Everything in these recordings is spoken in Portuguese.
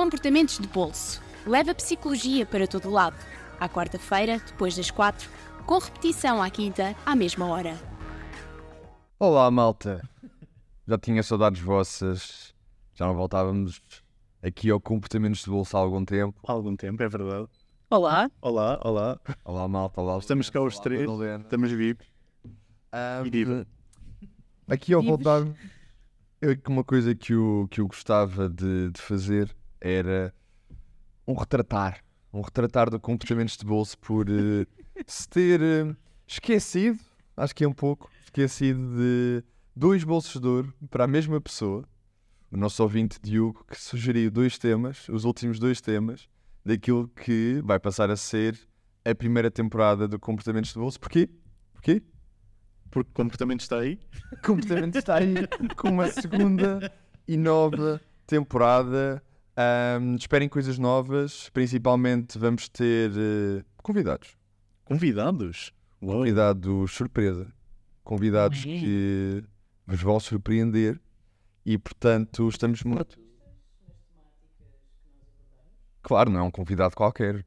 Comportamentos de bolso. Leva psicologia para todo lado. À quarta-feira, depois das quatro, com repetição à quinta, à mesma hora. Olá, malta. Já tinha saudades vossas. Já não voltávamos aqui ao Comportamentos de Bolsa há algum tempo. Há algum tempo, é verdade. Olá. Olá, olá. Olá, malta. Olá, Estamos cá os três. Estamos vivos. Ahm, E viva. aqui ao voltar, eu, uma coisa que eu, que eu gostava de, de fazer era um retratar. Um retratar de comportamentos de bolso por eh, se ter eh, esquecido, acho que é um pouco, esquecido de dois bolsos de ouro para a mesma pessoa. O nosso ouvinte Diogo, que sugeriu dois temas, os últimos dois temas, daquilo que vai passar a ser a primeira temporada do Comportamentos de Bolso. Porquê? Porquê? Porque o comportamento está aí. completamente está aí com uma segunda e nova temporada. Ahm, esperem coisas novas. Principalmente vamos ter eh, convidados. Convidados. Uau. Convidados surpresa. Convidados Ué. que vos vão surpreender. E portanto estamos muito. Claro, não é um convidado qualquer.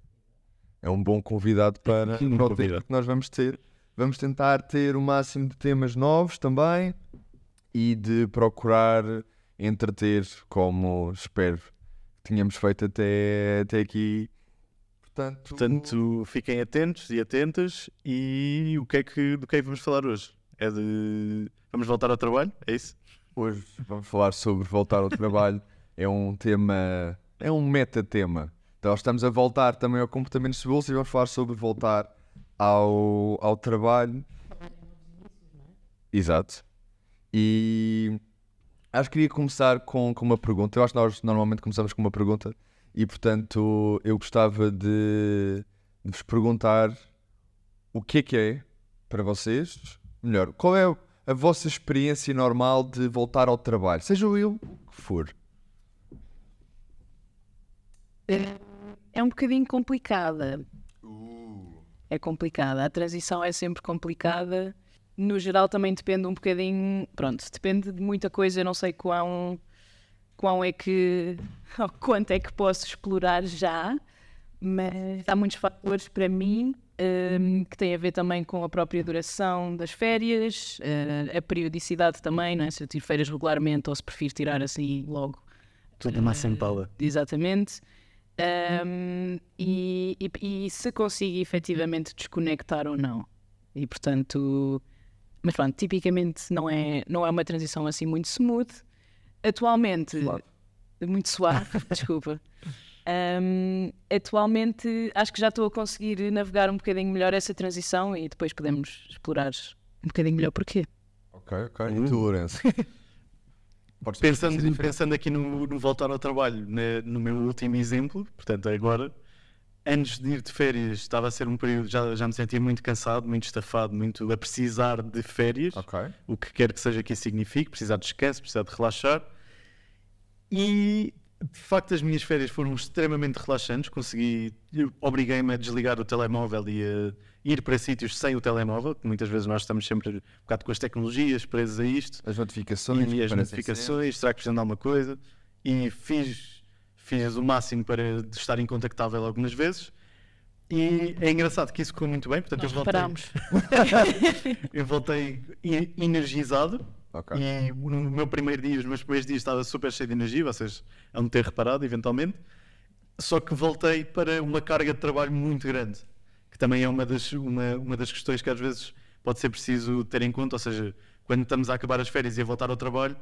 É um bom convidado para, Um para o convidado. tempo que nós vamos ter. Vamos tentar ter o máximo de temas novos também e de procurar entreter, como espero tínhamos feito até, até aqui. Portanto, Portanto, fiquem atentos e atentas. E o que é que, do que é que vamos falar hoje? É de. Vamos voltar ao trabalho? É isso? hoje vamos falar sobre voltar ao trabalho. É um tema, é um metatema. Então, nós estamos a voltar também ao comportamento de bolsa e vamos falar sobre voltar ao, ao trabalho. Exato. E acho que queria começar com, com uma pergunta. Eu acho que nós normalmente começamos com uma pergunta e, portanto, eu gostava de, de vos perguntar o que é que é para vocês, melhor, qual é a vossa experiência normal de voltar ao trabalho, seja eu o que for. É um bocadinho complicada. É complicada. A transição é sempre complicada. No geral, também depende um bocadinho. Pronto, depende de muita coisa. Eu não sei quão, quão é que. quanto é que posso explorar já, mas há muitos fatores para mim hum, que têm a ver também com a própria duração das férias, eh, a periodicidade também, não é? Se eu tiro férias regularmente ou se prefiro tirar assim logo. Tudo massa em pala. Exatamente. Um, e, e- e se consigo efetivamente desconectar ou não. E portanto, mas pronto, tipicamente não é, não é uma transição assim muito smooth. Atualmente, Suave. muito suave, desculpa. Um, atualmente acho que já estou a conseguir navegar um bocadinho melhor essa transição e depois podemos explorar um bocadinho melhor porquê. Ok, ok. E tu, Lourenço? Pensando, pensando aqui no, no voltar ao trabalho, né, no meu último exemplo, portanto, agora, antes de ir de férias, estava a ser um período, já, já me sentia muito cansado, muito estafado, muito a precisar de férias. Ok. o que quer que seja que isso signifique, precisar de descanso, precisar de relaxar. E de facto as minhas férias foram extremamente relaxantes, consegui, obriguei-me a desligar o telemóvel e a ir para sítios sem o telemóvel, que muitas vezes nós estamos sempre um bocado com as tecnologias presos a isto, As notificações. e as notificações, será que precisam de alguma coisa? E fiz, fiz o máximo para estar incontactável algumas vezes. E é engraçado que isso correu muito bem, portanto Nós eu voltei, reparámos. eu voltei energizado sempre. Ok. e no meu primeiro dia, os meus primeiros dias estava super cheio de energia, vocês de ter reparado eventualmente. Só que voltei para uma carga de trabalho muito grande, que também é uma das, uma, uma das questões que às vezes pode ser preciso ter em conta. Ou seja, quando estamos a acabar as férias e a voltar ao trabalho,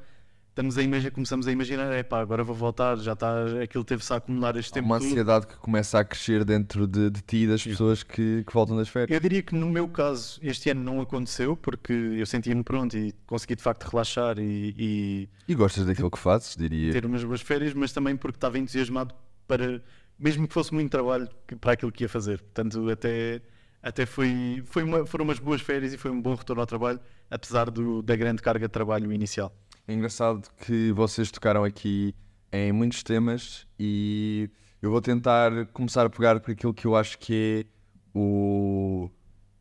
estamos a imagi- começamos a imaginar: é pá, agora vou voltar, já está, aquilo teve-se a acumular este Há tempo. uma todo." ansiedade que começa a crescer dentro de, de ti e das pessoas que, que voltam das férias. Eu diria que no meu caso este ano não aconteceu, porque eu sentia-me pronto e consegui de facto relaxar e- e E gostas daquilo que fazes, diria. ter umas boas férias, mas também porque estava entusiasmado para, mesmo que fosse muito trabalho, para aquilo que ia fazer. Portanto, até, até foi, foi uma- foram umas boas férias e foi um bom retorno ao trabalho, apesar do- da grande carga de trabalho inicial. É engraçado que vocês tocaram aqui em muitos temas e eu vou tentar começar a pegar por aquilo que eu acho que é o,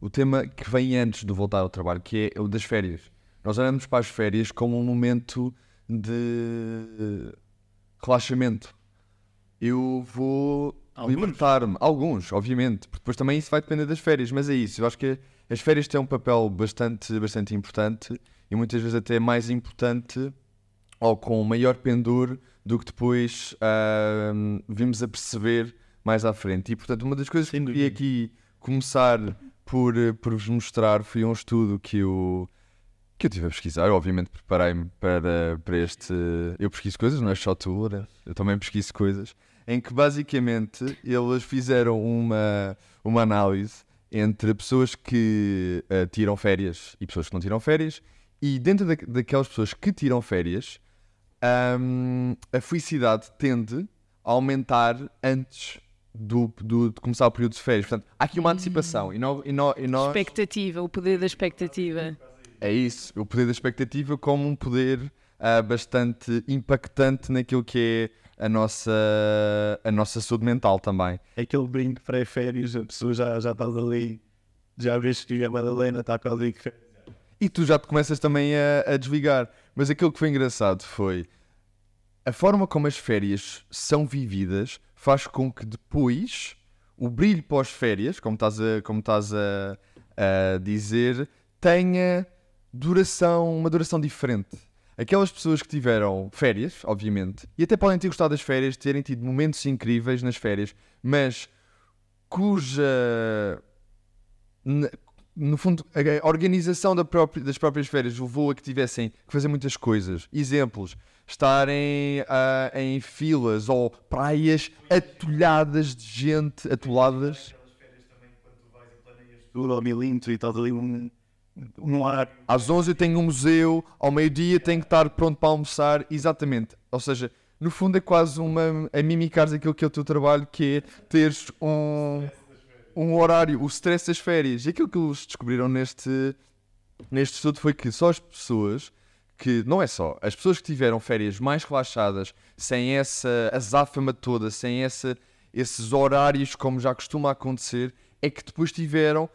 o tema que vem antes de voltar ao trabalho, que é o das férias. Nós olhamos para as férias como um momento de relaxamento. eu vou libertar-me. Alguns, obviamente. Porque depois também isso vai depender das férias. Mas é isso. Eu acho que as férias têm um papel bastante, bastante importante e muitas vezes até mais importante ou com maior pendor do que depois ahm, vimos a perceber mais à frente. E portanto, uma das coisas que Sem eu queria aqui começar por, eh, por vos mostrar foi um estudo que eu, que eu tive a pesquisar. Eu, obviamente, preparei-me para, para este. Eu pesquiso coisas, não é só tu, né? eu também pesquiso coisas. Em que basicamente eles fizeram uma, uma análise entre pessoas que eh, tiram férias e pessoas que não tiram férias, e dentro da, daquelas pessoas que tiram férias, ahm, a felicidade tende a aumentar antes do, do- de começar o período de férias. Portanto, há aqui uma antecipação. E, nó- e nó- e nós, Expectativa, o poder da expectativa. é isso, o poder da expectativa como um poder ah, bastante impactante naquilo que é a nossa, a nossa saúde mental também. Aquele brinco pré-férias, a pessoa já, já está ali, já vês que a Madalena está quase ali. que- E tu já te começas também a, a desligar. Mas aquilo que foi engraçado foi a forma como as férias são vividas faz com que depois o brilho pós-férias, como estás, a, como estás a, a dizer, tenha duração, uma duração diferente. Aquelas pessoas que tiveram férias, obviamente, e até podem ter gostado das férias, terem tido momentos incríveis nas férias, mas cuja no fundo, a organização da própria- das próprias férias levou a que tivessem que fazer muitas coisas. Exemplos: estarem ah, em filas ou praias atulhadas de gente, atoladas. Tudo ao milímetro e estás ali um, um ar. Às 11 eu tenho um museu, ao meio-dia tenho que estar pronto para almoçar. Exatamente. Ou seja, no fundo é quase uma. a mimicares aquilo que é o teu trabalho, que é teres um, um horário, o stress das férias. E aquilo que eles descobriram neste, neste estudo foi que só as pessoas que, não é só, as pessoas que tiveram férias mais relaxadas, sem essa azáfama toda, sem essa, esses horários como já costuma acontecer, é que depois tiveram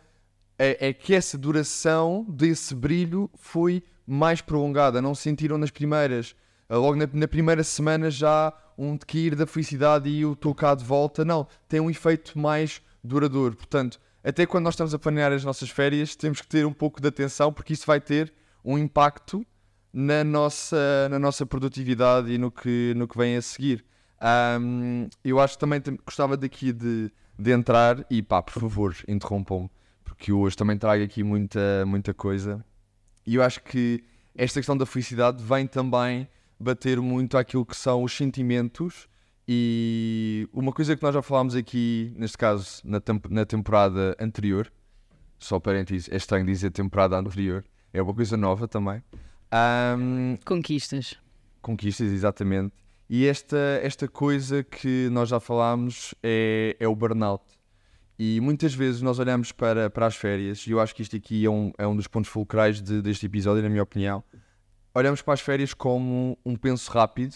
é, é que essa duração desse brilho foi mais prolongada. Não sentiram nas primeiras, ah, logo na, na primeira semana já um decair da felicidade e o tocar de volta. Não, tem um efeito mais duradouro. Portanto, até quando nós estamos a planear as nossas férias, temos que ter um pouco de atenção porque isso vai ter um impacto na nossa, na nossa produtividade e no que, no que vem a seguir. Ahm, eu acho que também gostava daqui de, de entrar e pá, por favor, interrompam-me, porque hoje também trago aqui muita, muita coisa. E eu acho que esta questão da felicidade vem também bater muito àquilo que são os sentimentos e uma coisa que nós já falámos aqui, neste caso na, temp- na temporada anterior, só parênteses, é estranho dizer temporada anterior, é uma coisa nova também. Ahm, Conquistas. conquistas, exatamente. E esta, esta coisa que nós já falámos é, é o burnout. E muitas vezes nós olhamos para, para as férias, e eu acho que isto aqui é um, é um dos pontos fulcrais de- deste episódio, na minha opinião. Olhamos para as férias como um penso rápido.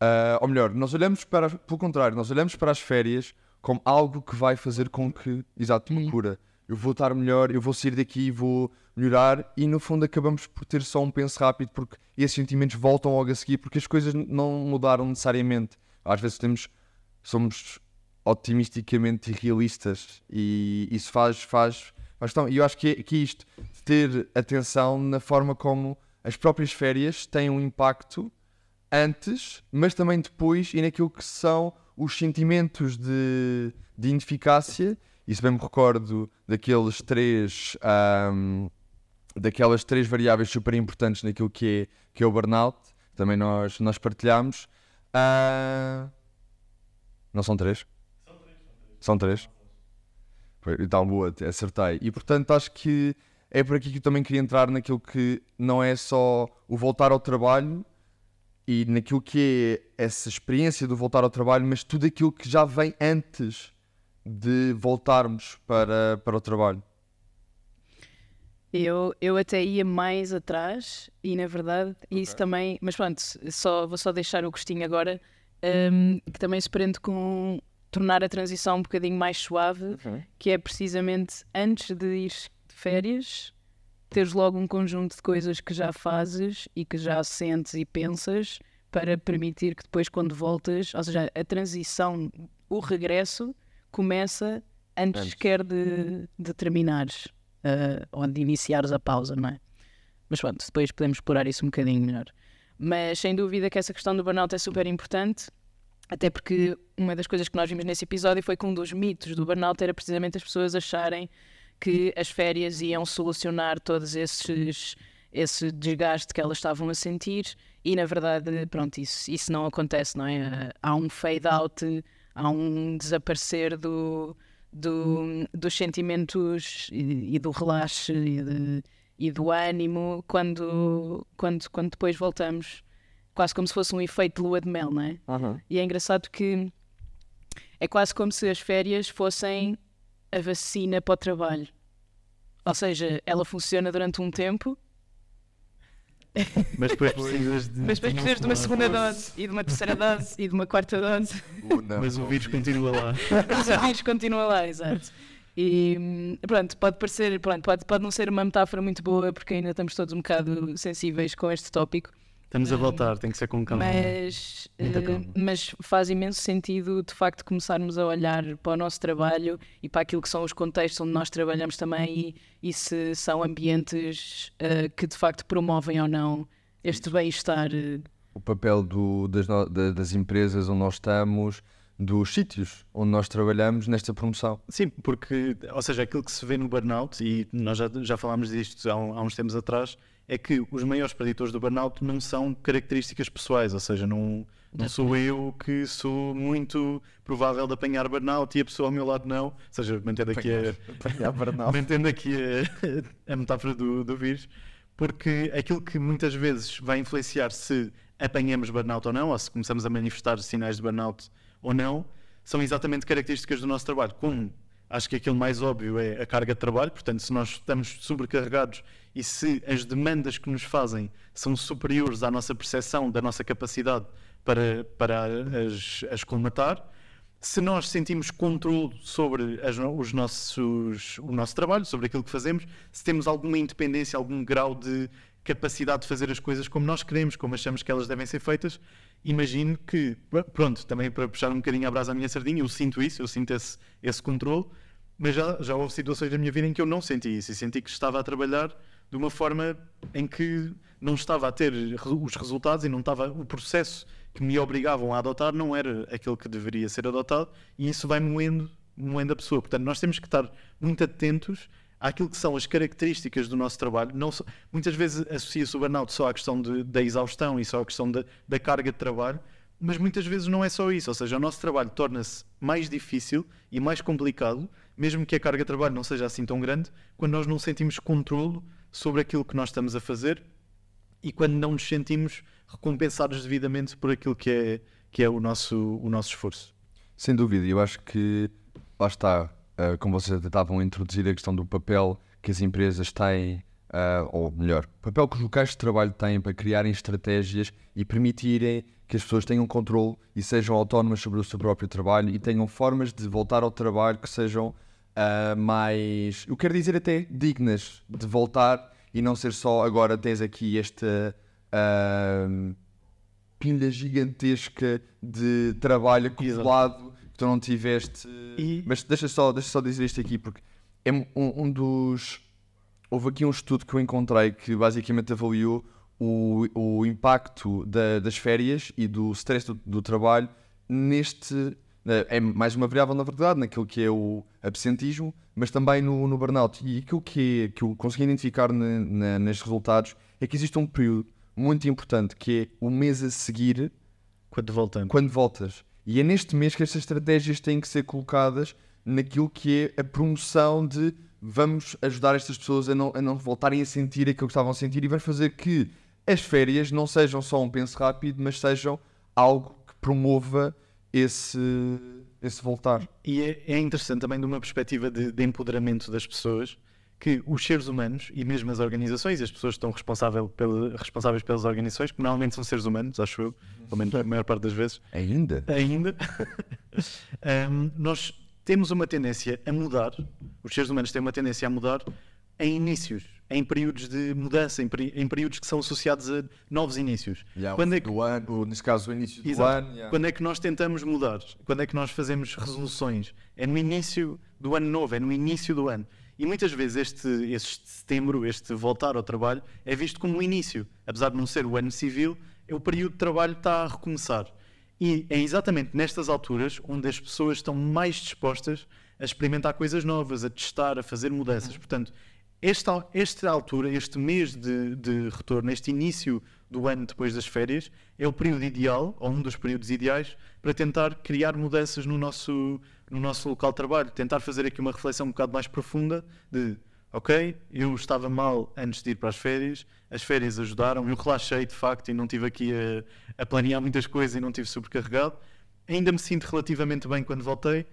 Ah, ou melhor, nós olhamos para, pelo contrário, nós olhamos para as férias como algo que vai fazer com que, exato, uma cura. Eu vou estar melhor, eu vou sair daqui e vou melhorar, e no fundo acabamos por ter só um penso rápido, porque esses sentimentos voltam logo a seguir, porque as coisas não mudaram necessariamente. Às vezes temos, somos otimisticamente irrealistas, e isso faz, faz, e eu acho que é, que é isto, ter atenção na forma como as próprias férias têm um impacto antes, mas também depois e naquilo que são os sentimentos de, de ineficácia. E se bem me recordo daqueles três, ahm, daquelas três variáveis super importantes naquilo que é, que é o burnout, também nós, nós partilhamos. Ah, não são três? São três. Foi, Então, boa, acertei. E portanto, acho que é por aqui que eu também queria entrar naquilo que não é só o voltar ao trabalho e naquilo que é essa experiência do voltar ao trabalho, mas tudo aquilo que já vem antes de voltarmos para, para o trabalho. Eu, eu até ia mais atrás e na verdade isso também, mas pronto, só, vou só deixar o gostinho agora, hum, que também se prende com tornar a transição um bocadinho mais suave, que é precisamente antes de ir de férias, teres logo um conjunto de coisas que já fazes e que já sentes e pensas para permitir que depois, quando voltas, ou seja, a transição, o regresso, começa antes, Antes. sequer de, de terminares uh, ou de iniciares a pausa, não é? Mas pronto, depois podemos explorar isso um bocadinho melhor. Mas sem dúvida que essa questão do burnout é super importante, até porque uma das coisas que nós vimos nesse episódio foi que um dos mitos do burnout era precisamente as pessoas acharem que as férias iam solucionar todos esses esse desgaste que elas estavam a sentir. E na verdade pronto isso isso não acontece não é? Há um fade out há um desaparecer do, do dos sentimentos e, e do relaxe e, de- e do ânimo quando quando quando depois voltamos quase como se fosse um efeito de lua de mel não é? E é engraçado que é quase como se as férias fossem a vacina para o trabalho. Ou seja, ela funciona durante um tempo, Mas depois precisas de. mas depois precisas de uma segunda dose, e de uma terceira dose, e de uma quarta dose. Mas o vírus continua lá. Mas o vírus continua lá, exato. E pronto, pode parecer, pronto, pode, pode não ser uma metáfora muito boa, porque ainda estamos todos um bocado sensíveis com este tópico, Estamos a voltar, tem que ser com calma. mas, Muita eh, calma. mas faz imenso sentido de facto começarmos a olhar para o nosso trabalho e para aquilo que são os contextos onde nós trabalhamos também e, e se são ambientes eh, que de facto promovem ou não este bem-estar. eh, O papel do- das, no- da- das empresas onde nós estamos, dos sítios onde nós trabalhamos nesta promoção. Sim, porque, ou seja, aquilo que se vê no burnout, e nós já, já falámos disto há, um- há uns tempos atrás, é que os maiores preditores do burnout não são características pessoais, ou seja, não, não sou eu que sou muito provável de apanhar burnout e a pessoa ao meu lado não, ou seja, mantendo aqui a, mantendo aqui a, a metáfora do, do vírus, porque aquilo que muitas vezes vai influenciar se apanhamos burnout ou não, ou se começamos a manifestar sinais de burnout ou não, são exatamente características do nosso trabalho. Como acho que aquilo mais óbvio é a carga de trabalho, portanto, se nós estamos sobrecarregados e se as demandas que nos fazem são superiores à nossa percepção da nossa capacidade para, para as, as colmatar, se nós sentimos controle sobre as os nossos, o nosso trabalho, sobre aquilo que fazemos, se temos alguma independência, algum grau de capacidade de fazer as coisas como nós queremos, como achamos que elas devem ser feitas, imagino que, pr- pronto, também para puxar um bocadinho a brasa à minha sardinha, eu sinto isso, eu sinto esse, esse controle, mas já, já houve situações na minha vida em que eu não senti isso e senti que estava a trabalhar de uma forma em que não estava a ter os resultados e não estava o processo que me obrigavam a adotar não era aquele que deveria ser adotado e isso vai moendo, moendo a pessoa. Portanto, nós temos que estar muito atentos àquilo que são as características do nosso trabalho. Não só- muitas vezes associa-se o burnout só à questão de- da exaustão e só à questão da, da carga de trabalho, mas muitas vezes não é só isso. Ou seja, o nosso trabalho torna-se mais difícil e mais complicado, mesmo que a carga de trabalho não seja assim tão grande, quando nós não sentimos controlo sobre aquilo que nós estamos a fazer e quando não nos sentimos recompensados devidamente por aquilo que é, que é o, nosso, o nosso esforço. Sem dúvida, eu acho que lá está, ah, como vocês até estavam a introduzir a questão do papel que as empresas têm, ah, ou melhor, o papel que os locais de trabalho têm para criarem estratégias e permitirem que as pessoas tenham controle e sejam autónomas sobre o seu próprio trabalho e tenham formas de voltar ao trabalho que sejam ah, mais, eu quero dizer até dignas de voltar e não ser só agora tens aqui esta ah, pilha gigantesca de trabalho acumulado tu não tiveste. E- Mas deixa só, deixa só dizer isto aqui, porque é um, um dos. Houve aqui um estudo que eu encontrei que basicamente avaliou o, o impacto da- das férias e do stress do, do trabalho neste. É mais uma variável, na verdade, naquilo que é o absentismo, mas também no, no burnout. E aquilo que, é, que eu consegui identificar na, na, nestes resultados é que existe um período muito importante que é o mês a seguir Quando voltamos. quando voltas. E é neste mês que estas estratégias têm que ser colocadas naquilo que é a promoção de vamos ajudar estas pessoas a não, a não voltarem a sentir aquilo que estavam a sentir e vai fazer que as férias não sejam só um penso rápido, mas sejam algo que promova esse, esse voltar. E é, é interessante também de uma perspectiva de, de empoderamento das pessoas que os seres humanos e mesmo as organizações, e as pessoas que estão responsável pela, responsáveis pelas organizações, que normalmente são seres humanos, acho eu, pelo menos a maior parte das vezes, Ainda? ainda, Ahm, nós temos uma tendência a mudar, os seres humanos têm uma tendência a mudar em inícios. em períodos de mudança, em, peri- em períodos que são associados a novos inícios. Yeah, Quando é fim do ano, nesse caso o início do Exato. ano. yeah. Quando é que nós tentamos mudar? Quando é que nós fazemos resoluções? É no início do ano novo, é no início do ano. E muitas vezes este, este setembro, este voltar ao trabalho, é visto como um início. Apesar de não ser o ano civil, é o período de trabalho que está a recomeçar. E é exatamente nestas alturas onde as pessoas estão mais dispostas a experimentar coisas novas, a testar, a fazer mudanças. Portanto, esta, esta altura, este mês de, de retorno, este início do ano depois das férias, é o período ideal, ou um dos períodos ideais, para tentar criar mudanças no nosso, no nosso local de trabalho. Tentar fazer aqui uma reflexão um bocado mais profunda de, ok, eu estava mal antes de ir para as férias, as férias ajudaram, eu relaxei de facto e não tive aqui a, a planear muitas coisas e não tive sobrecarregado. Ainda me sinto relativamente bem quando voltei.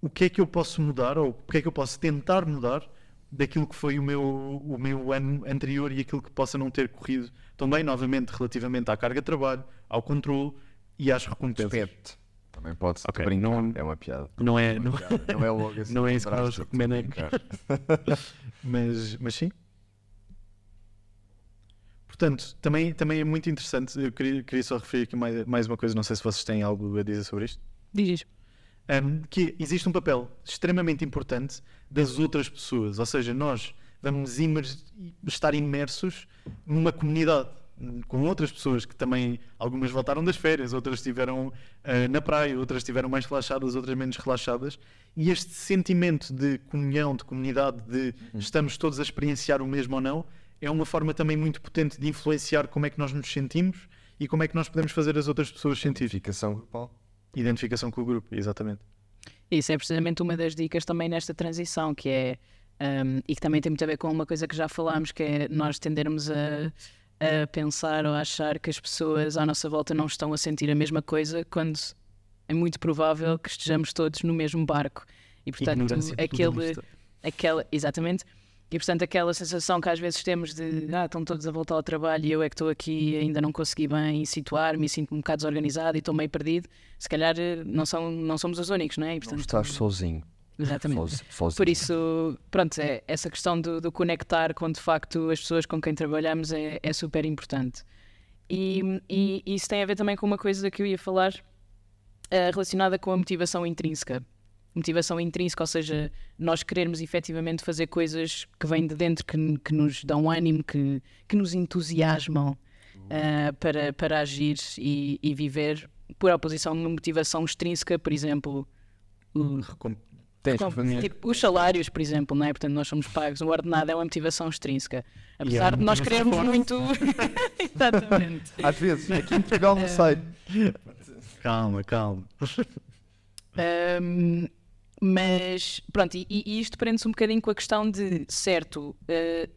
O que é que eu posso mudar, ou o que é que eu posso tentar mudar daquilo que foi o meu, o meu ano anterior e aquilo que possa não ter corrido também, novamente, relativamente à carga de trabalho, ao controle e às recompensas. Também pode ser. Ok, brincar. não- É uma piada. Não é, não, Não é logo assim. não é isso que nós recomendamos. mas, mas sim. Portanto, também, também é muito interessante. Eu queria, queria só referir aqui mais, mais uma coisa, não sei se vocês têm algo a dizer sobre isto. Diz isto. um, que existe um papel extremamente importante das outras pessoas, ou seja, nós vamos imer- estar imersos numa comunidade com outras pessoas que também algumas voltaram das férias, outras estiveram ah, na praia, outras estiveram mais relaxadas, outras menos relaxadas, e este sentimento de comunhão, de comunidade, de estamos todos a experienciar o mesmo ou não, é uma forma também muito potente de influenciar como é que nós nos sentimos e como é que nós podemos fazer as outras pessoas sentir. Identificação grupal. Identificação com o grupo, exatamente. Isso é precisamente uma das dicas também nesta transição, que é um, e que também tem muito a ver com uma coisa que já falámos, que é nós tendermos a, a pensar ou a achar que as pessoas à nossa volta não estão a sentir a mesma coisa, quando é muito provável que estejamos todos no mesmo barco. E portanto, aquele, aquela, exatamente. E portanto, aquela sensação que às vezes temos de ah, estão todos a voltar ao trabalho e eu é que estou aqui e ainda não consegui bem situar-me e sinto-me um bocado desorganizado e estou meio perdido, se calhar eh, não, são, não somos os únicos, não é? E, Não portanto, estás sozinho. Exatamente. Sozi- sozinho. Por isso, pronto, é, essa questão do, do conectar com de facto as pessoas com quem trabalhamos é, é super importante. E, e isso tem a ver também com uma coisa que eu ia falar eh, relacionada com a motivação intrínseca. Motivação intrínseca, ou seja, nós querermos efetivamente fazer coisas que vêm de dentro, que, que nos dão ânimo, que, que nos entusiasmam eh, para, para agir e, e viver, por oposição uma motivação extrínseca, por exemplo, Recom- Tens tipo, os salários, por exemplo, não é? Portanto, nós somos pagos. O ordenado é uma motivação extrínseca. É Apesar uma de nós querermos muito. Exatamente. Às vezes, aqui em Portugal não sei. Calma, calma. Ahm, mas, pronto, e, e isto prende-se um bocadinho com a questão de, certo, eh,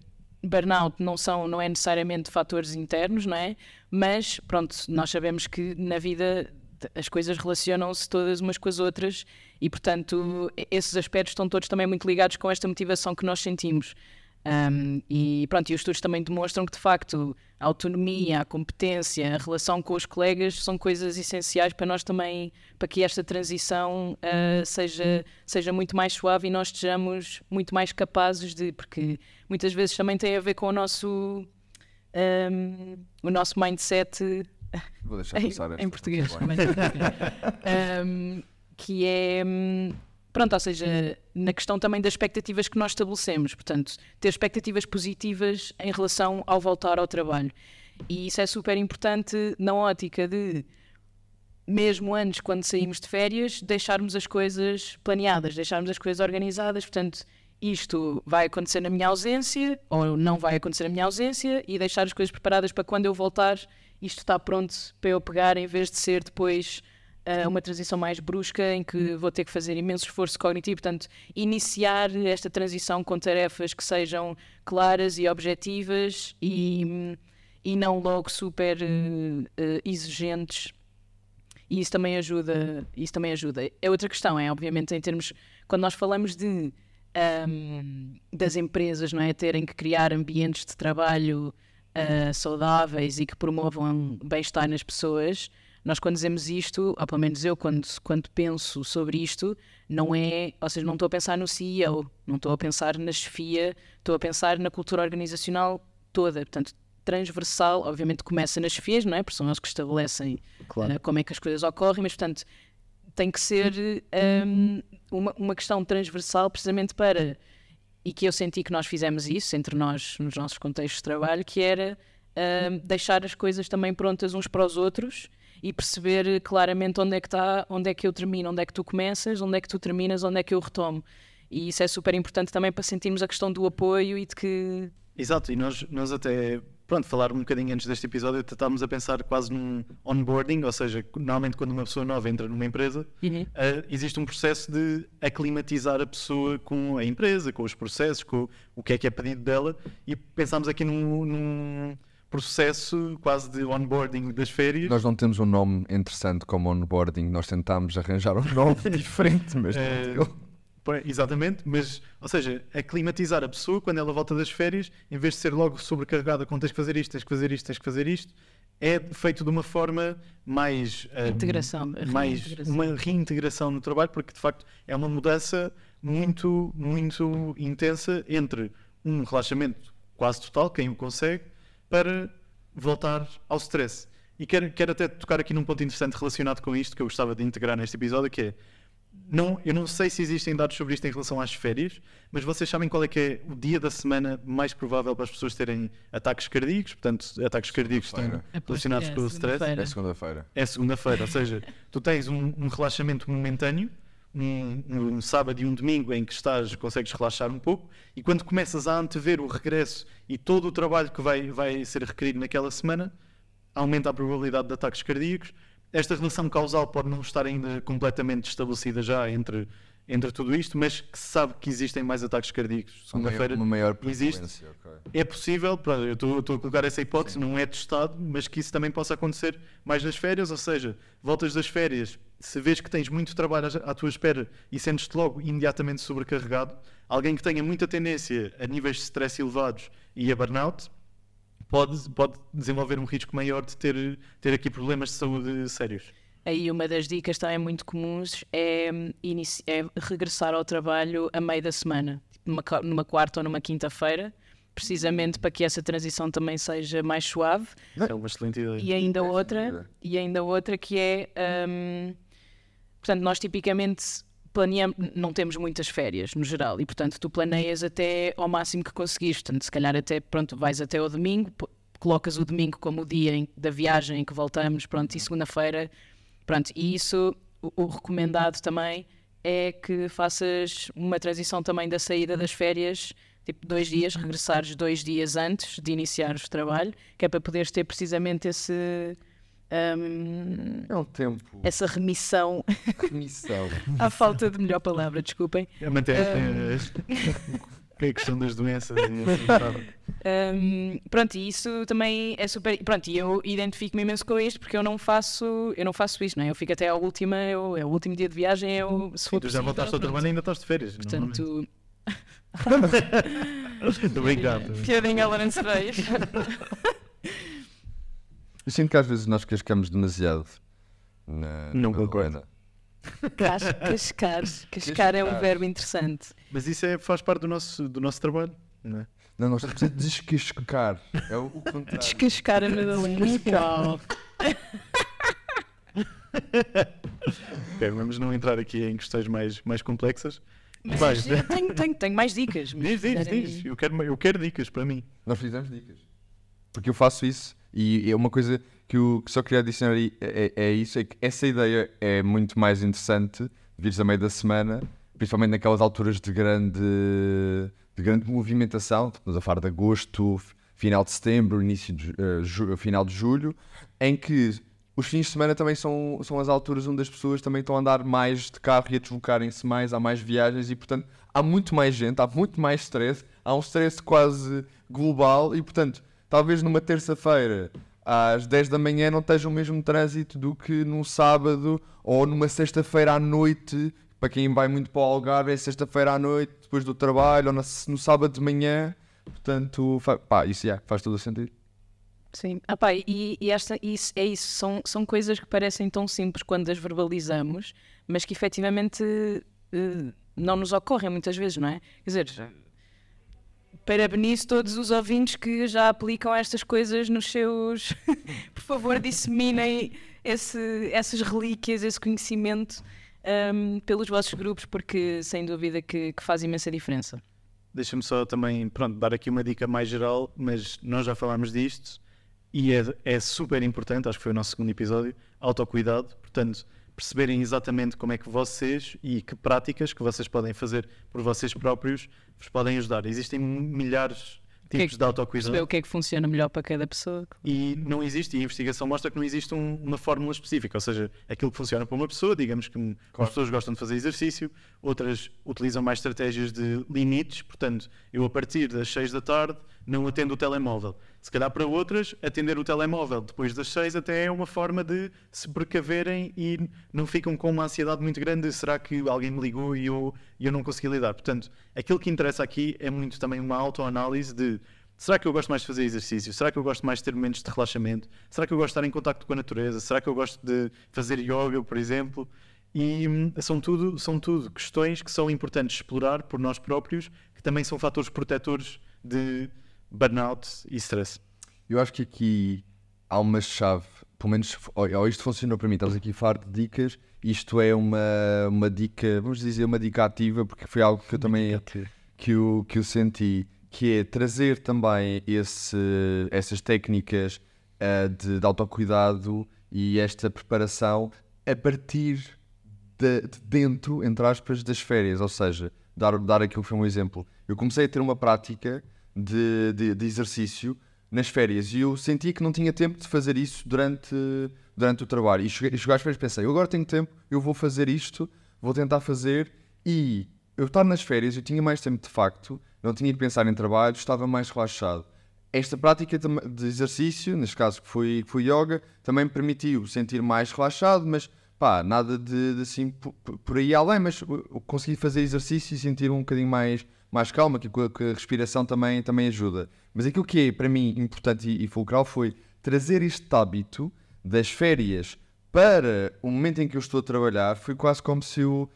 burnout não, são, não é necessariamente fatores internos, não é? Mas, pronto, nós sabemos que na vida as coisas relacionam-se todas umas com as outras e, portanto, esses aspectos estão todos também muito ligados com esta motivação que nós sentimos. Um, e pronto, e os estudos também demonstram que de facto a autonomia, a competência, a relação com os colegas são coisas essenciais para nós também, para que esta transição uh, seja, seja muito mais suave e nós estejamos muito mais capazes de, porque muitas vezes também tem a ver com o nosso um, o nosso mindset Vou deixar em, passar esta. em português. Um, que é. hum, Pronto, ou seja, na questão também das expectativas que nós estabelecemos. Portanto, ter expectativas positivas em relação ao voltar ao trabalho. E isso é super importante na ótica de, mesmo antes, quando saímos de férias, deixarmos as coisas planeadas, deixarmos as coisas organizadas. Portanto, isto vai acontecer na minha ausência ou não vai acontecer na minha ausência e deixar as coisas preparadas para quando eu voltar, isto está pronto para eu pegar, em vez de ser depois ah, uma transição mais brusca em que vou ter que fazer imenso esforço cognitivo. Portanto, iniciar esta transição com tarefas que sejam claras e objetivas e, e não logo super eh, eh, exigentes. E isso também ajuda. Isso também ajuda. É outra questão, é obviamente em termos quando nós falamos de ahm, das empresas, não é, terem que criar ambientes de trabalho ah, saudáveis e que promovam bem-estar nas pessoas. nós quando dizemos isto, ou pelo menos eu quando, quando penso sobre isto, não é, ou seja, não estou a pensar no CEO, não estou a pensar na chefia, estou a pensar na cultura organizacional toda, portanto, transversal, obviamente começa nas chefias, não é? Porque são elas que estabelecem Claro. uh, como é que as coisas ocorrem, mas portanto tem que ser um, uma, uma questão transversal precisamente para e que eu senti que nós fizemos isso entre nós nos nossos contextos de trabalho, que era um, deixar as coisas também prontas uns para os outros e perceber claramente onde é que está, onde é que eu termino, onde é que tu começas, onde é que tu terminas, onde é que eu retomo. E isso é super importante também para sentirmos a questão do apoio e de que Exato, e nós, nós até, pronto, falar um bocadinho antes deste episódio, estávamos a pensar quase num onboarding, ou seja, normalmente quando uma pessoa nova entra numa empresa, eh, existe um processo de aclimatizar a pessoa com a empresa, com os processos, com o que é que é pedido dela, e pensámos aqui num, num processo quase de onboarding das férias. Nós não temos um nome interessante como onboarding, nós tentámos arranjar um nome diferente, mas. Pois, Exatamente, mas, ou seja, aclimatizar a pessoa quando ela volta das férias, em vez de ser logo sobrecarregada com tens que fazer isto, tens que fazer isto, tens que fazer isto, é feito de uma forma mais. eh, Integração, mais reintegração. uma reintegração no trabalho, porque de facto é uma mudança muito, muito intensa entre um relaxamento quase total, quem o consegue, para voltar ao stress. E quero, quero até tocar aqui num ponto interessante relacionado com isto que eu gostava de integrar neste episódio, que é não, eu não sei se existem dados sobre isto em relação às férias, mas vocês sabem qual é que é o dia da semana mais provável para as pessoas terem ataques cardíacos? Portanto, ataques cardíacos estão Segunda-feira. relacionados É, com o stress. segunda-feira. É segunda-feira. É segunda-feira, ou seja, tu tens um, um relaxamento momentâneo, um, um sábado e um domingo em que estás, consegues relaxar um pouco, e quando começas a antever o regresso e todo o trabalho que vai, vai ser requerido naquela semana, aumenta a probabilidade de ataques cardíacos. Esta relação causal pode não estar ainda completamente estabelecida já entre, entre tudo isto, mas que se sabe que existem mais ataques cardíacos. Segunda-feira uma maior existe. prevalência, ok. é possível, pronto, eu estou a colocar essa hipótese, não é testado, mas que isso também possa acontecer mais nas férias, ou seja, voltas das férias, se vês que tens muito trabalho à, à tua espera e sentes-te logo imediatamente sobrecarregado, alguém que tenha muita tendência a níveis de stress elevados e a burnout, pode, pode desenvolver um risco maior de ter, ter aqui problemas de saúde sérios. Aí uma das dicas também muito comuns é, hum, é regressar ao trabalho a meio da semana, tipo numa, numa quarta ou numa quinta-feira, precisamente para que essa transição também seja mais suave. É uma excelente ideia. E ainda sem outra, e ainda outra que é, hum, portanto, nós tipicamente planeamos, não temos muitas férias no geral, e portanto tu planeias até ao máximo que conseguires, portanto se calhar até, pronto, vais até ao domingo, colocas o domingo como o dia em- da viagem em que voltamos, pronto, e segunda-feira, pronto, e isso, o, o recomendado também é que faças uma transição também da saída das férias, tipo dois dias, regressares dois dias antes de iniciares o trabalho, que é para poderes ter precisamente esse, hum, É um tempo. essa remissão, Remissão. à falta de melhor palavra, desculpem. É manter que é a questão das doenças. e? Hum, pronto, e isso também é super. Pronto, e eu identifico-me imenso com isto porque eu não faço, eu não faço isso, não é? Eu fico até ao último, eu, é o último dia de viagem, eu, se for Tu já voltaste ao trabalho e ainda estás de férias. Portanto, Estou brincando. piadinha Lawrence Reis. Eu sinto que às vezes nós cascamos demasiado. Na, Não na concordo. Cascar. Cascar é um verbo interessante. Mas isso é, faz parte do nosso, do nosso trabalho, não é? Não, nós estamos a descascar. É o, contrário. Descascar a Madalena. Ok, vamos não entrar aqui em questões mais, mais complexas. Mas tenho, tenho, tenho mais dicas. Diz, diz, diz. Eu quero, eu quero dicas para mim. Nós fizemos dicas. Porque eu faço isso e é uma coisa que eu que só queria adicionar é, é, é isso, é que essa ideia é muito mais interessante vires a meio da semana, principalmente naquelas alturas de grande, de grande movimentação, estamos a falar de agosto, final de setembro, início de, eh, ju- final de julho, em que os fins de semana também são, são as alturas onde as pessoas também estão a andar mais de carro e a deslocarem-se mais, há mais viagens e, portanto, há muito mais gente, há muito mais stress, há um stress quase global e, portanto, talvez numa terça-feira às 10 da manhã não esteja o mesmo trânsito do que num sábado ou numa sexta-feira à noite. Para quem vai muito para o Algarve, é sexta-feira à noite, depois do trabalho, ou no sábado de manhã. Portanto, pá, isso já, faz todo o sentido. Sim. Ah, pá, e, e esta, isso, é isso, são, são coisas que parecem tão simples quando as verbalizamos, mas que efetivamente eh, não nos ocorrem muitas vezes, não é? Quer dizer, parabenizo todos os ouvintes que já aplicam estas coisas nos seus. Por favor, disseminem esse, essas relíquias, esse conhecimento um, pelos vossos grupos, porque sem dúvida que, que faz imensa diferença. Deixa-me só também, pronto, dar aqui uma dica mais geral, mas nós já falámos disto e é, é super importante, acho que foi o nosso segundo episódio, autocuidado, portanto, perceberem exatamente como é que vocês e que práticas que vocês podem fazer por vocês próprios vos podem ajudar. Existem milhares tipos que é que, de autocuidado. Perceber o que é que funciona melhor para cada pessoa. E não existe, e a investigação mostra que não existe um, uma fórmula específica, ou seja, aquilo que funciona para uma pessoa, digamos que claro. as pessoas gostam de fazer exercício, outras utilizam mais estratégias de limites, portanto, eu a partir das 6 da tarde não atendo o telemóvel. Se calhar para outras, atender o telemóvel depois das 6 até é uma forma de se precaverem e não ficam com uma ansiedade muito grande. Será que alguém me ligou e eu, eu não consegui lidar? Portanto, aquilo que interessa aqui é muito também uma autoanálise de Será que eu gosto mais de fazer exercício? Será que eu gosto mais de ter momentos de relaxamento? Será que eu gosto de estar em contato com a natureza? Será que eu gosto de fazer yoga, por exemplo? E hum, são tudo, são tudo questões que são importantes explorar por nós próprios, que também são fatores protetores de burnout e stress. Eu acho que aqui há uma chave, pelo menos ou isto funcionou para mim, estamos aqui a falar de dicas, isto é uma, uma dica, vamos dizer uma dica ativa, porque foi algo que eu também que eu, que eu senti, que é trazer também esse, essas técnicas uh, de, de autocuidado e esta preparação a partir de, de, dentro, entre aspas, das férias, ou seja, dar, dar aquilo que foi um exemplo. Eu comecei a ter uma prática de, de, de, exercício nas férias e eu senti que não tinha tempo de fazer isso durante, durante o trabalho. E cheguei, cheguei às férias e pensei: eu agora tenho tempo, eu vou fazer isto, vou tentar fazer. E eu estar nas férias, eu tinha mais tempo de facto, não tinha que pensar em trabalho, estava mais relaxado. Esta prática de exercício, neste caso que foi, que foi yoga, também me permitiu sentir mais relaxado, mas pá, nada de, de assim por, por aí além, mas consegui fazer exercício e sentir um bocadinho mais mais calma, que, que a respiração também, também ajuda. Mas aquilo que é para mim importante e, e fulcral foi trazer este hábito das férias para o momento em que eu estou a trabalhar, foi quase como se eu.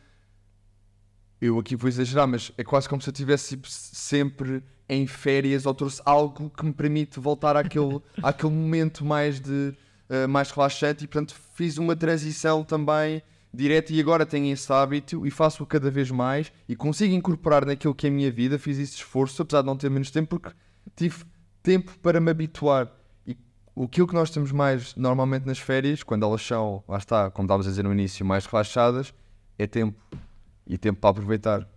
Eu aqui vou exagerar, mas é quase como se eu estivesse sempre em férias ou trouxe algo que me permite voltar àquele, àquele momento mais, de, uh, mais relaxante e, portanto, fiz uma transição também direto e agora tenho esse hábito e faço-o cada vez mais e consigo incorporar naquilo que é a minha vida. Fiz esse esforço, apesar de não ter menos tempo, porque tive tempo para me habituar. E aquilo que nós temos mais normalmente nas férias, quando elas são, lá está, como estávamos a dizer no início, mais relaxadas, é tempo. E tempo para aproveitar.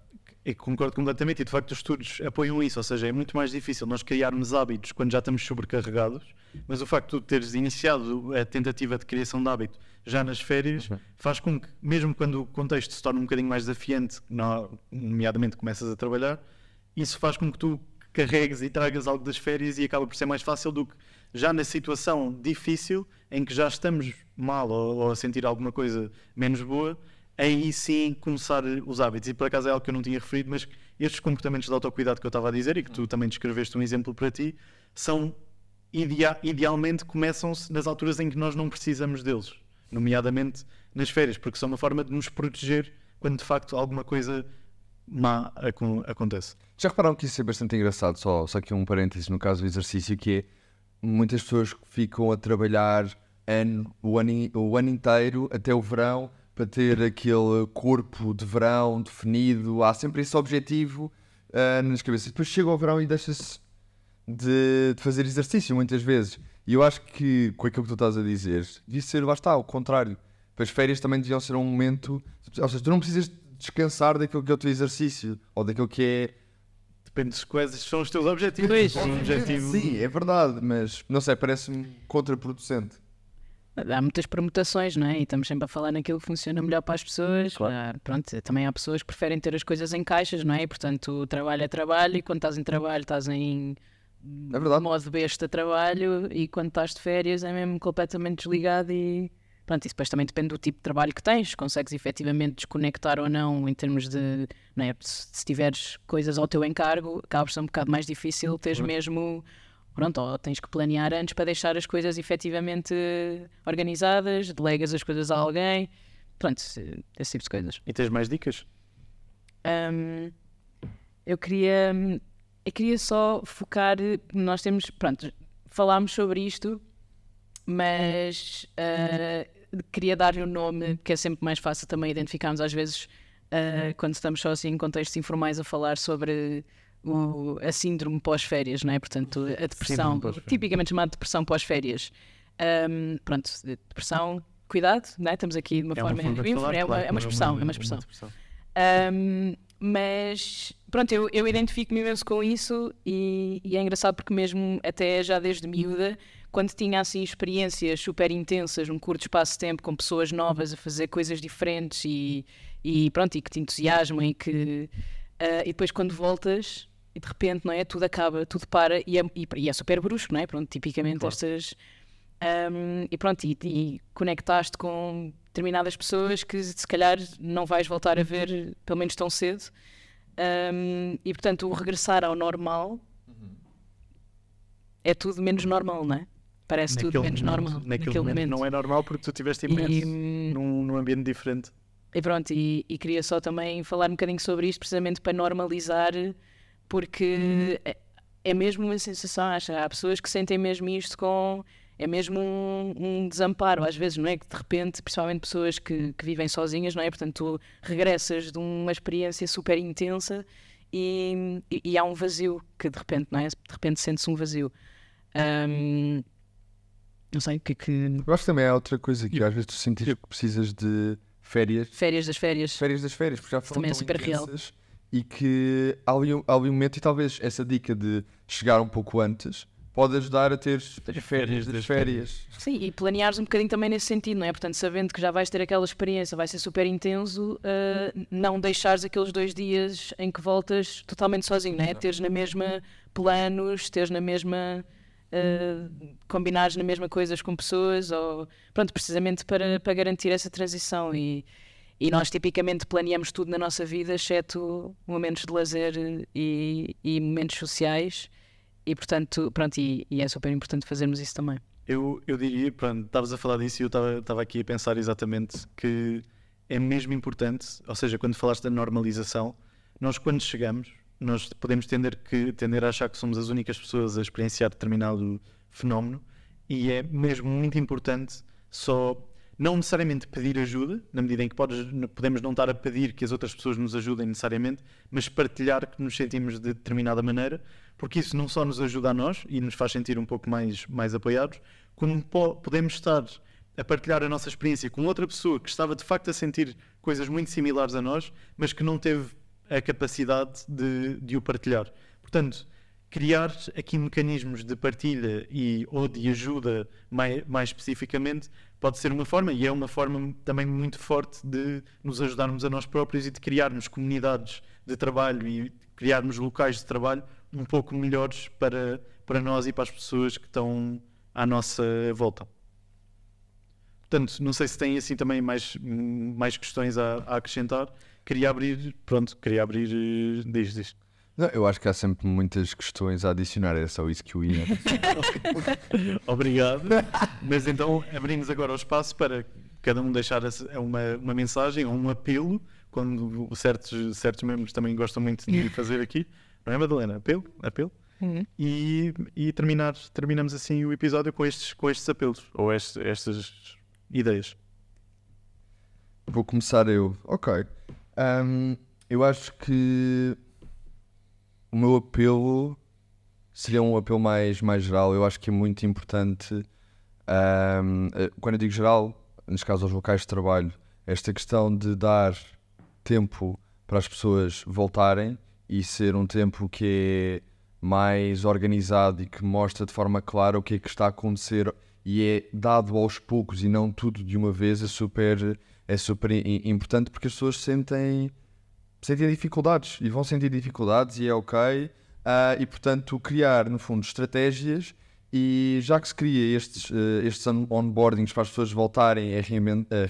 E concordo completamente, e de facto os estudos apoiam isso, ou seja, é muito mais difícil nós criarmos hábitos quando já estamos sobrecarregados, mas o facto de teres iniciado a tentativa de criação de hábito já nas férias uhum. faz com que, mesmo quando o contexto se torna um bocadinho mais desafiante, nomeadamente começas a trabalhar, isso faz com que tu carregues e tragas algo das férias e acaba por ser mais fácil do que já na situação difícil, em que já estamos mal ou, ou a sentir alguma coisa menos boa, aí sim começar os hábitos. E por acaso é algo que eu não tinha referido, mas estes comportamentos de autocuidado que eu estava a dizer e que tu também descreveste um exemplo para ti, são idea idealmente começam-se nas alturas em que nós não precisamos deles, nomeadamente nas férias, porque são uma forma de nos proteger quando de facto alguma coisa má acontece. Já repararam que isso é bastante engraçado, só, só aqui um parênteses no caso do exercício, que é muitas pessoas ficam a trabalhar ano, o, ano, o ano inteiro até o verão para ter aquele corpo de verão definido. Há sempre esse objetivo uh, nas cabeças. Depois chega ao verão e deixa-se de, de, fazer exercício muitas vezes. E eu acho que, com aquilo que tu estás a dizer, devia ser, lá está, o contrário. As férias também deviam ser um momento. Ou seja, tu não precisas descansar daquilo que é o teu exercício ou daquilo que é. Depende de quais são os teus objetivos. Pois. Um objetivo... Sim, é verdade, mas não sei, parece-me contraproducente. Há muitas permutações, não é? E estamos sempre a falar naquilo que funciona melhor para as pessoas. Claro. Ah, pronto, também há pessoas que preferem ter as coisas em caixas, não é? E, portanto, trabalho é trabalho e quando estás em trabalho estás em é verdade. modo besta trabalho e quando estás de férias é mesmo completamente desligado e pronto, isso depois também depende do tipo de trabalho que tens, consegues efetivamente desconectar ou não em termos de, não é? se, se tiveres coisas ao teu encargo, acaba por ser um bocado mais difícil teres mesmo pronto, ou tens que planear antes para deixar as coisas efetivamente organizadas, delegas as coisas a alguém, pronto, esse tipo de coisas. E tens mais dicas? Hum, eu queria eu queria só focar nós temos pronto falámos sobre isto mas ah, queria dar-lhe um nome que é sempre mais fácil também identificarmos às vezes ah, quando estamos só assim em contextos informais a falar sobre o- a síndrome pós-férias, não é? Portanto, a depressão, tipicamente chamada depressão pós-férias. Hum, pronto, de- depressão, cuidado, não é? Estamos aqui de uma É forma, forma de é, falar, uma, claro, é uma expressão, é uma expressão. Um, mas pronto, eu, eu identifico-me imenso com isso e, e é engraçado porque mesmo até já desde miúda, quando tinha assim experiências super intensas num curto espaço de tempo com pessoas novas a fazer coisas diferentes e, e pronto, e que te entusiasmam e que ah, e depois quando voltas e de repente, não é? Tudo acaba, tudo para e é, e, é super brusco, não é? Pronto, tipicamente Claro. estas um, e pronto, e, e conectaste com determinadas pessoas que se calhar não vais voltar a ver, pelo menos tão cedo. Um, e portanto, o regressar ao normal é tudo menos normal, não é? Parece tudo menos normal Naquele, momento, não é normal porque tu estiveste imerso E, hum, num, num ambiente diferente. e pronto, e, e queria só também falar um bocadinho sobre isto, precisamente para normalizar, porque é, é mesmo uma sensação, acho. Há pessoas que sentem mesmo isto com. É mesmo um, um desamparo, às vezes, não é? Que de repente, principalmente pessoas que, que vivem sozinhas, não é? Portanto, tu regressas de uma experiência super intensa e, e, e há um vazio que de repente, não é? De repente sente-se um vazio. Ahm, não sei o que é que. Eu acho que também é outra coisa que às vezes tu sentes que precisas de férias, Férias das férias. férias das férias, porque já foram Também é super real. E que há ali, há ali um momento e talvez essa dica de chegar um pouco antes pode ajudar a ter as férias das férias. Sim, e planeares um bocadinho também nesse sentido, não é? Portanto, sabendo que já vais ter aquela experiência, vai ser super intenso, uh, não deixares aqueles dois dias em que voltas totalmente sozinho, não é? Teres na mesma planos, teres na mesma. Uh, combinares na mesma coisas com pessoas, ou pronto, precisamente para, para garantir essa transição. E, e nós tipicamente planeamos tudo na nossa vida, exceto momentos de lazer e, e momentos sociais. E portanto, pronto, e, e é super importante fazermos isso também. Eu, eu diria, pronto, estavas a falar disso e eu estava- aqui a pensar exatamente que é mesmo importante, ou seja, quando falaste da normalização, nós quando chegamos, nós podemos tender, que, tender a achar que somos as únicas pessoas a experienciar determinado fenómeno e é mesmo muito importante só não necessariamente pedir ajuda, na medida em que podes- podemos não estar a pedir que as outras pessoas nos ajudem necessariamente, mas partilhar que nos sentimos de determinada maneira, porque isso não só nos ajuda a nós e nos faz sentir um pouco mais, mais apoiados, como po- podemos estar a partilhar a nossa experiência com outra pessoa que estava de facto a sentir coisas muito similares a nós, mas que não teve a capacidade de, de o partilhar. Portanto, criar aqui mecanismos de partilha e ou de ajuda mais, mais especificamente pode ser uma forma e é uma forma também muito forte de nos ajudarmos a nós próprios e de criarmos comunidades de trabalho e criarmos locais de trabalho um pouco melhores para, para nós e para as pessoas que estão à nossa volta. Portanto, não sei se têm assim também mais, mais questões a, a acrescentar. Queria abrir, pronto, queria abrir, eh, diz, diz. Não, eu acho que há sempre muitas questões a adicionar, é só isso que eu ia. Obrigado. Mas então abrimos agora o espaço para cada um deixar essa- uma, uma mensagem ou um apelo, quando certos, certos membros também gostam muito de fazer aqui. Não é, Madalena? Apelo? Apelo? E, e terminar, terminamos assim o episódio com estes, com estes apelos ou este- estas ideias. Vou começar eu. Ok. Ahm, eu acho que o meu apelo seria um apelo mais, mais geral. Eu acho que é muito importante, ahm, eh, quando eu digo geral, neste caso aos locais de trabalho, esta questão de dar tempo para as pessoas voltarem e ser um tempo que é mais organizado e que mostra de forma clara o que é que está a acontecer e é dado aos poucos e não tudo de uma vez é super, é super importante porque as pessoas sentem, sentem dificuldades e vão sentir dificuldades e é ok Ah, e portanto criar no fundo estratégias e já que se cria estes, eh, estes on- onboardings para as pessoas voltarem a, reambientar,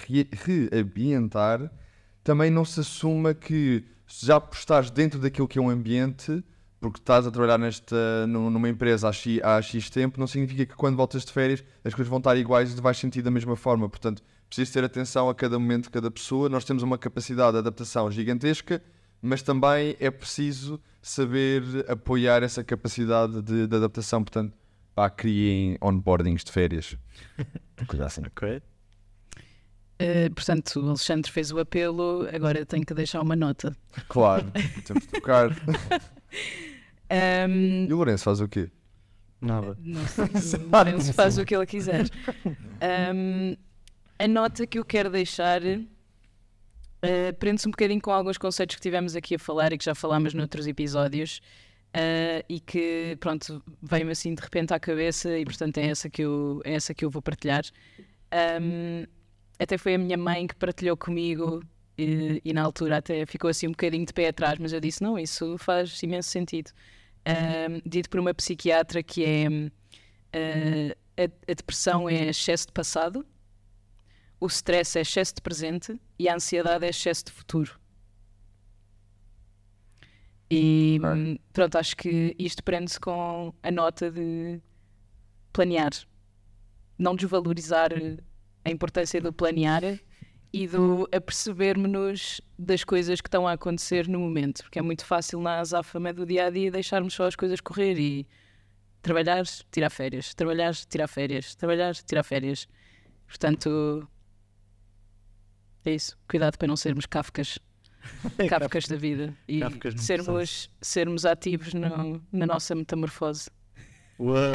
re- também não se assuma que já estás dentro daquilo que é um ambiente porque estás a trabalhar nesta, nu- numa empresa há X, há X tempo, não significa que quando voltas de férias as coisas vão estar iguais e vais sentir da mesma forma. Portanto, precisas ter atenção a cada momento de cada pessoa. Nós temos uma capacidade de adaptação gigantesca, mas também é preciso saber apoiar essa capacidade de, de adaptação. Portanto, pá, criem onboardings de férias. Coisa assim. Ok. Eh, portanto, o Alexandre fez o apelo, agora tenho que deixar uma nota. Claro, temos de tocar. Ahm, E o Lourenço faz o quê? Nada. Não sei, o Lourenço faz o que ele quiser. Ahm, a nota que eu quero deixar eh, prende-se um bocadinho com alguns conceitos que tivemos aqui a falar e que já falámos noutros episódios eh, e que, pronto, veio-me assim de repente à cabeça e, portanto, é essa que eu, é essa que eu vou partilhar. Ahm, até foi a minha mãe que partilhou comigo e, e na altura até ficou assim um bocadinho de pé atrás, mas eu disse: não, isso faz imenso sentido. Ahm, dito por uma psiquiatra que é ah, a, a depressão é excesso de passado, o stress é excesso de presente e a ansiedade é excesso de futuro. E hum, pronto, acho que isto prende-se com a nota de planear, não desvalorizar a importância do planear e do apercebermos-nos das coisas que estão a acontecer no momento, porque é muito fácil na azáfama do dia a dia deixarmos só as coisas correr e trabalhar, tirar férias, trabalhar, tirar férias, trabalhar, tirar férias. Portanto, é isso. Cuidado para não sermos kafkas, kafkas da vida e sermos, sermos ativos no- na nossa metamorfose. Uau.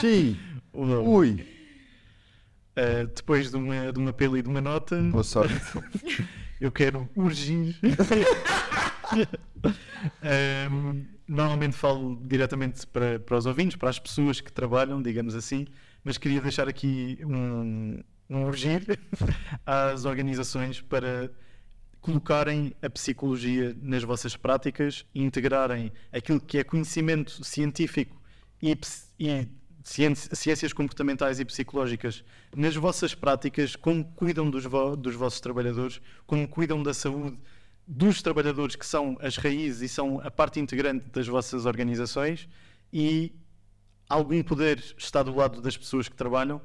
Sim! Uau. Ui! Uh, depois de uma, de uma apelo e de uma nota, Boa sorte. eu quero urgir. Um, normalmente falo diretamente para, para os ouvintes, para as pessoas que trabalham, digamos assim, mas queria deixar aqui um, um urgir às organizações para colocarem a psicologia nas vossas práticas e integrarem aquilo que é conhecimento científico e, e ciência- ciências comportamentais e psicológicas nas vossas práticas, como cuidam dos, vo- dos vossos trabalhadores, como cuidam da saúde dos trabalhadores que são as raízes e são a parte integrante das vossas organizações e algum poder está do lado das pessoas que trabalham,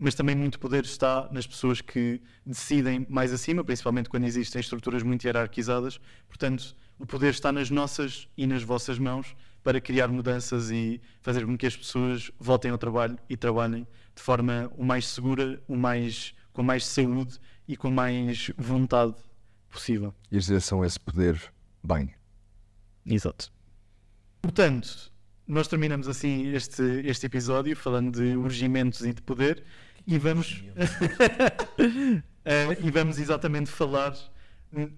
mas também muito poder está nas pessoas que decidem mais acima, principalmente quando existem estruturas muito hierarquizadas. Portanto, o poder está nas nossas e nas vossas mãos para criar mudanças e fazer com que as pessoas voltem ao trabalho e trabalhem de forma o mais segura, o mais, com mais saúde e com mais vontade possível. E exerçam esse poder bem. Exato. Portanto, nós terminamos assim este, este episódio falando de urgimentos e de poder e vamos Eh, e vamos exatamente falar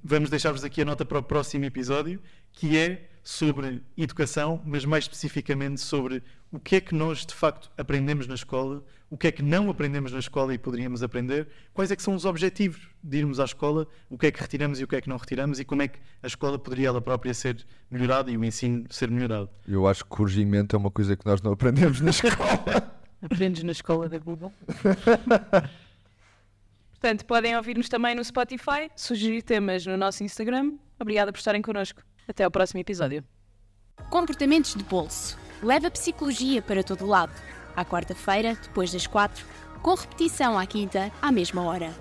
vamos deixar-vos aqui a nota para o próximo episódio que é sobre educação mas mais especificamente sobre o que é que nós de facto aprendemos na escola o que é que não aprendemos na escola e poderíamos aprender quais é que são os objetivos de irmos à escola o que é que retiramos e o que é que não retiramos e como é que a escola poderia ela própria ser melhorada e o ensino ser melhorado Eu acho que corrigimento é uma coisa que nós não aprendemos na escola. Aprendes na escola da Google. Portanto, podem ouvir-nos também no Spotify, sugerir temas no nosso Instagram. Obrigada por estarem connosco. Até ao próximo episódio. Comportamentos de bolso. Leva psicologia para todo lado. À quarta-feira, depois das quatro, com repetição à quinta, à mesma hora.